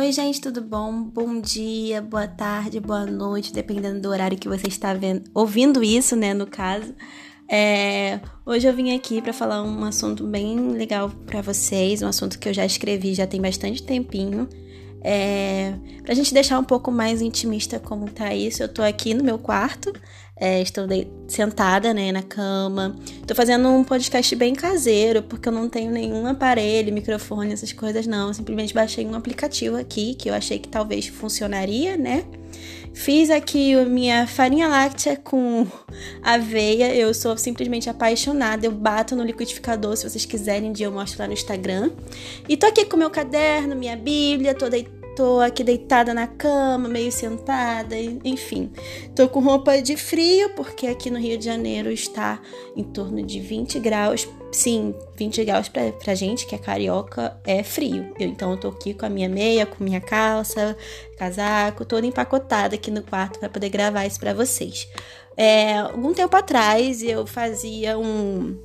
Oi, gente, tudo bom? Bom dia, boa tarde, boa noite, dependendo do horário que você está vendo, ouvindo isso, né, no caso. É, hoje eu vim aqui para falar um assunto bem legal para vocês, um assunto que eu já escrevi já tem bastante tempinho. É, pra gente deixar um pouco mais intimista como tá isso, eu tô aqui no meu quarto, é, estou de, sentada né, na cama. Tô fazendo um podcast bem caseiro, porque eu não tenho nenhum aparelho, microfone, essas coisas, não. Eu simplesmente baixei um aplicativo aqui que eu achei que talvez funcionaria, né? Fiz aqui a minha farinha láctea com aveia. Eu sou simplesmente apaixonada. Eu bato no liquidificador, se vocês quiserem, um dia eu mostro lá no Instagram. E tô aqui com meu caderno, minha bíblia, deitada tô aqui deitada na cama, meio sentada, enfim. Tô com roupa de frio, porque aqui no Rio de Janeiro está em torno de 20 graus. Sim, 20 graus pra, pra gente que é carioca é frio. Eu, então eu tô aqui com a minha meia, com minha calça, casaco, toda empacotada aqui no quarto para poder gravar isso para vocês. É, algum tempo atrás eu fazia um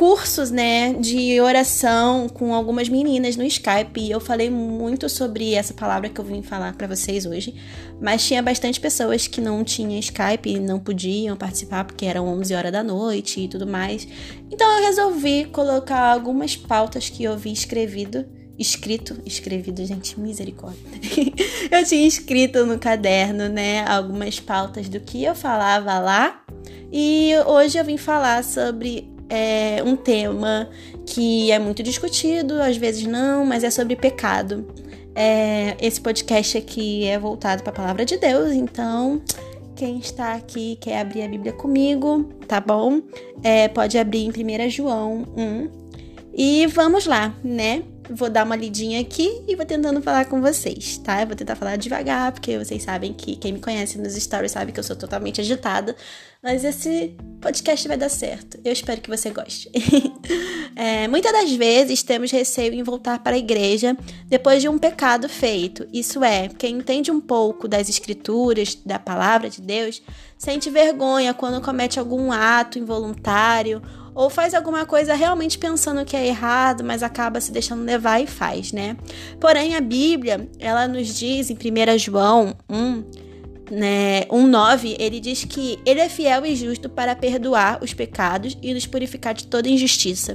cursos, né, de oração com algumas meninas no Skype e eu falei muito sobre essa palavra que eu vim falar para vocês hoje, mas tinha bastante pessoas que não tinham Skype e não podiam participar porque eram 11 horas da noite e tudo mais. Então eu resolvi colocar algumas pautas que eu vi escrevido escrito, escrevido, gente, misericórdia. eu tinha escrito no caderno, né, algumas pautas do que eu falava lá. E hoje eu vim falar sobre é um tema que é muito discutido, às vezes não, mas é sobre pecado. É, esse podcast aqui é voltado para a palavra de Deus, então quem está aqui quer abrir a Bíblia comigo, tá bom? É, pode abrir em 1 João 1. E vamos lá, né? Vou dar uma lidinha aqui e vou tentando falar com vocês, tá? Eu vou tentar falar devagar, porque vocês sabem que quem me conhece nos stories sabe que eu sou totalmente agitada. Mas esse podcast vai dar certo. Eu espero que você goste. é, muitas das vezes temos receio em voltar para a igreja depois de um pecado feito. Isso é, quem entende um pouco das escrituras, da palavra de Deus, sente vergonha quando comete algum ato involuntário ou faz alguma coisa realmente pensando que é errado, mas acaba se deixando levar e faz, né? Porém, a Bíblia, ela nos diz em 1 João 1, né, 1,9, ele diz que ele é fiel e justo para perdoar os pecados e nos purificar de toda injustiça.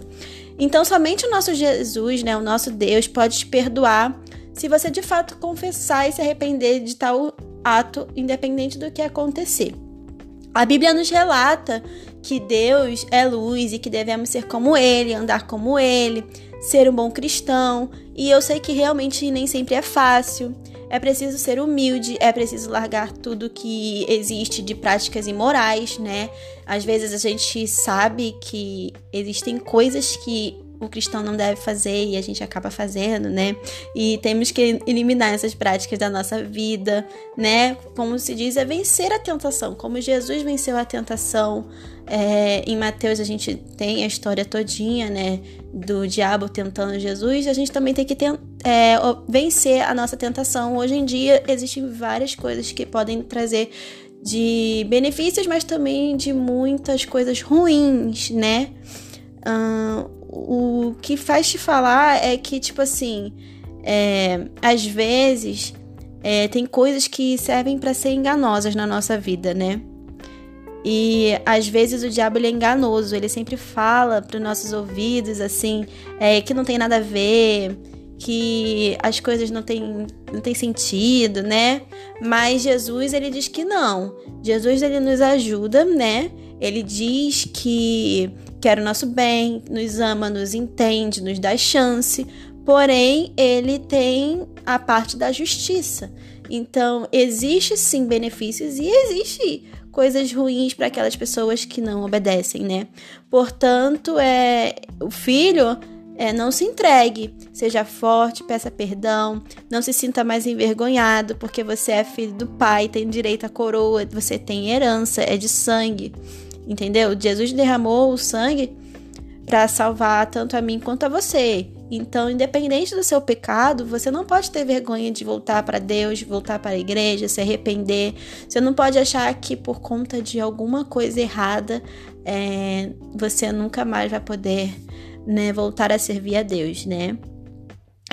Então, somente o nosso Jesus, né, o nosso Deus, pode te perdoar se você de fato confessar e se arrepender de tal ato, independente do que acontecer. A Bíblia nos relata que Deus é luz e que devemos ser como Ele, andar como Ele, ser um bom cristão. E eu sei que realmente nem sempre é fácil. É preciso ser humilde, é preciso largar tudo que existe de práticas imorais, né? Às vezes a gente sabe que existem coisas que o cristão não deve fazer e a gente acaba fazendo, né? E temos que eliminar essas práticas da nossa vida, né? Como se diz, é vencer a tentação. Como Jesus venceu a tentação. É, em Mateus a gente tem a história todinha, né? Do diabo tentando Jesus. A gente também tem que é, vencer a nossa tentação. Hoje em dia existem várias coisas que podem trazer de benefícios, mas também de muitas coisas ruins, né? Uh, o que faz te falar é que, tipo assim, é, às vezes é, tem coisas que servem para ser enganosas na nossa vida, né? E às vezes o diabo ele é enganoso, ele sempre fala para os nossos ouvidos assim, é, que não tem nada a ver, que as coisas não têm, não têm sentido, né? Mas Jesus ele diz que não. Jesus ele nos ajuda, né? Ele diz que quer o nosso bem, nos ama, nos entende, nos dá chance, porém ele tem a parte da justiça. Então, existe sim benefícios e existe coisas ruins para aquelas pessoas que não obedecem, né? Portanto, é o filho é, não se entregue, seja forte, peça perdão, não se sinta mais envergonhado, porque você é filho do pai, tem direito à coroa, você tem herança, é de sangue. Entendeu? Jesus derramou o sangue para salvar tanto a mim quanto a você. Então, independente do seu pecado, você não pode ter vergonha de voltar para Deus, voltar para a igreja, se arrepender. Você não pode achar que por conta de alguma coisa errada é, você nunca mais vai poder né, voltar a servir a Deus, né?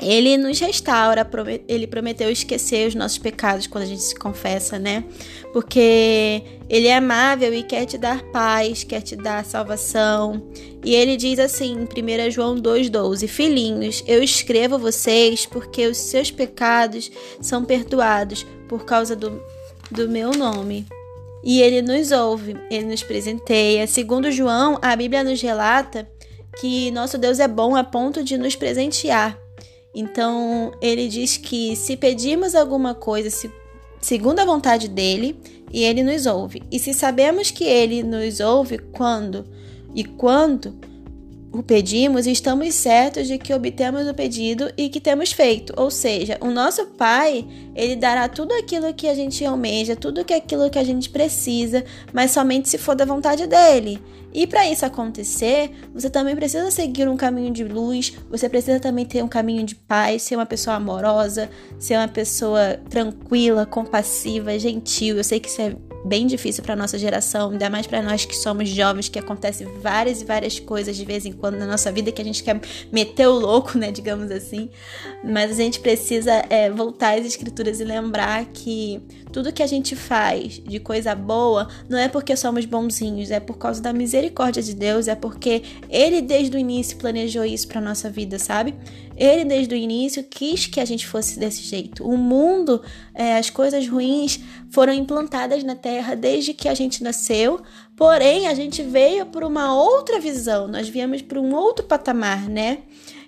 Ele nos restaura, ele prometeu esquecer os nossos pecados quando a gente se confessa, né? Porque ele é amável e quer te dar paz, quer te dar salvação. E ele diz assim em 1 João 2,12: Filhinhos, eu escrevo vocês porque os seus pecados são perdoados por causa do, do meu nome. E ele nos ouve, ele nos presenteia. Segundo João, a Bíblia nos relata que nosso Deus é bom a ponto de nos presentear. Então, ele diz que se pedirmos alguma coisa se, segundo a vontade dele, e ele nos ouve. E se sabemos que ele nos ouve quando e quando o pedimos, estamos certos de que obtemos o pedido e que temos feito. Ou seja, o nosso Pai, ele dará tudo aquilo que a gente almeja, tudo aquilo que a gente precisa, mas somente se for da vontade dele. E para isso acontecer, você também precisa seguir um caminho de luz, você precisa também ter um caminho de paz, ser uma pessoa amorosa, ser uma pessoa tranquila, compassiva, gentil. Eu sei que isso é bem difícil para nossa geração, ainda mais para nós que somos jovens, que acontece várias e várias coisas de vez em quando na nossa vida que a gente quer meter o louco, né, digamos assim. Mas a gente precisa é, voltar às escrituras e lembrar que tudo que a gente faz de coisa boa não é porque somos bonzinhos, é por causa da misericórdia de Deus, é porque Ele desde o início planejou isso para nossa vida, sabe? Ele, desde o início, quis que a gente fosse desse jeito. O mundo, é, as coisas ruins foram implantadas na Terra desde que a gente nasceu, porém a gente veio por uma outra visão, nós viemos para um outro patamar, né?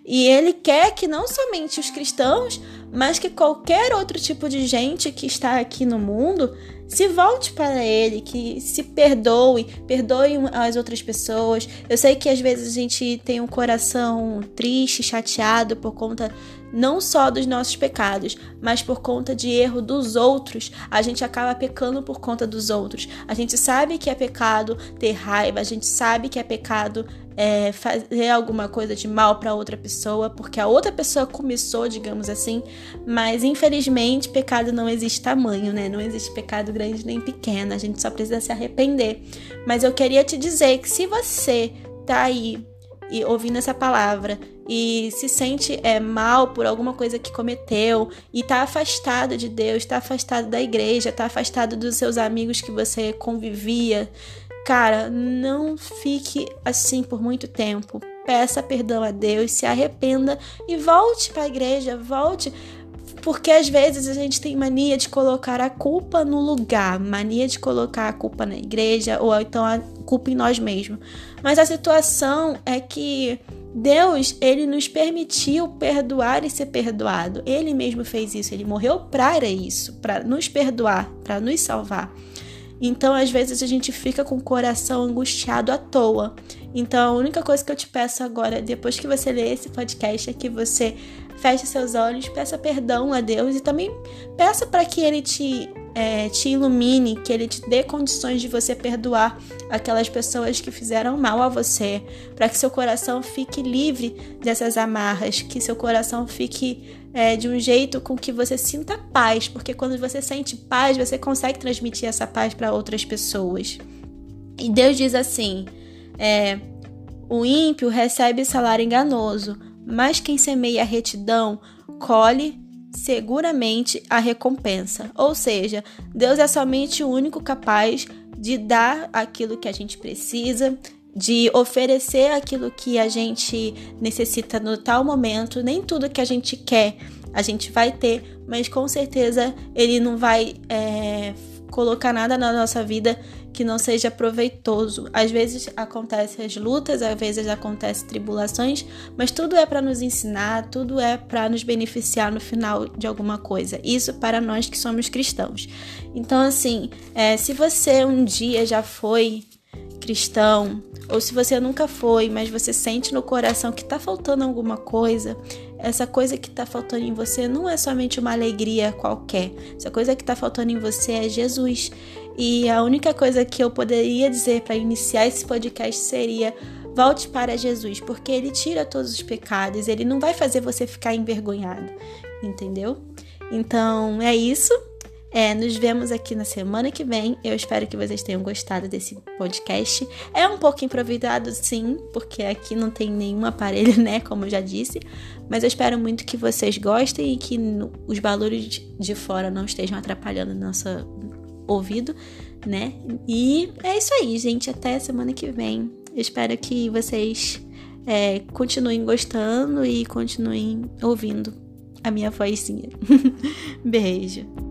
E ele quer que não somente os cristãos, mas que qualquer outro tipo de gente que está aqui no mundo se volte para ele, que se perdoe, perdoe as outras pessoas. Eu sei que às vezes a gente tem um coração triste, chateado por conta não só dos nossos pecados, mas por conta de erro dos outros, a gente acaba pecando por conta dos outros. A gente sabe que é pecado ter raiva, a gente sabe que é pecado é, fazer alguma coisa de mal para outra pessoa, porque a outra pessoa começou, digamos assim, mas infelizmente pecado não existe tamanho, né? Não existe pecado grande nem pequeno, a gente só precisa se arrepender. Mas eu queria te dizer que se você tá aí e ouvindo essa palavra e se sente é, mal por alguma coisa que cometeu e está afastado de Deus, está afastado da igreja, está afastado dos seus amigos que você convivia, cara, não fique assim por muito tempo. Peça perdão a Deus, se arrependa e volte para a igreja, volte porque às vezes a gente tem mania de colocar a culpa no lugar, mania de colocar a culpa na igreja ou então a culpa em nós mesmos. Mas a situação é que Deus, ele nos permitiu perdoar e ser perdoado. Ele mesmo fez isso, ele morreu para isso, para nos perdoar, para nos salvar. Então, às vezes a gente fica com o coração angustiado à toa. Então, a única coisa que eu te peço agora, depois que você ler esse podcast, é que você feche seus olhos, peça perdão a Deus e também peça para que Ele te, é, te ilumine, que Ele te dê condições de você perdoar aquelas pessoas que fizeram mal a você, para que seu coração fique livre dessas amarras, que seu coração fique é, de um jeito com que você sinta paz, porque quando você sente paz, você consegue transmitir essa paz para outras pessoas. E Deus diz assim: é, o ímpio recebe salário enganoso, mas quem semeia a retidão colhe seguramente a recompensa. Ou seja, Deus é somente o único capaz de dar aquilo que a gente precisa, de oferecer aquilo que a gente necessita no tal momento. Nem tudo que a gente quer a gente vai ter, mas com certeza ele não vai é, colocar nada na nossa vida que não seja proveitoso. Às vezes acontecem as lutas, às vezes acontecem tribulações, mas tudo é para nos ensinar, tudo é para nos beneficiar no final de alguma coisa. Isso para nós que somos cristãos. Então, assim, é, se você um dia já foi cristão, ou se você nunca foi, mas você sente no coração que está faltando alguma coisa, essa coisa que está faltando em você não é somente uma alegria qualquer. Essa coisa que está faltando em você é Jesus. E a única coisa que eu poderia dizer para iniciar esse podcast seria: volte para Jesus, porque ele tira todos os pecados, ele não vai fazer você ficar envergonhado, entendeu? Então é isso. É, nos vemos aqui na semana que vem. Eu espero que vocês tenham gostado desse podcast. É um pouco improvisado, sim, porque aqui não tem nenhum aparelho, né? Como eu já disse. Mas eu espero muito que vocês gostem e que os barulhos de fora não estejam atrapalhando nosso ouvido, né? E é isso aí, gente. Até semana que vem. Eu espero que vocês é, continuem gostando e continuem ouvindo a minha vozinha. Beijo.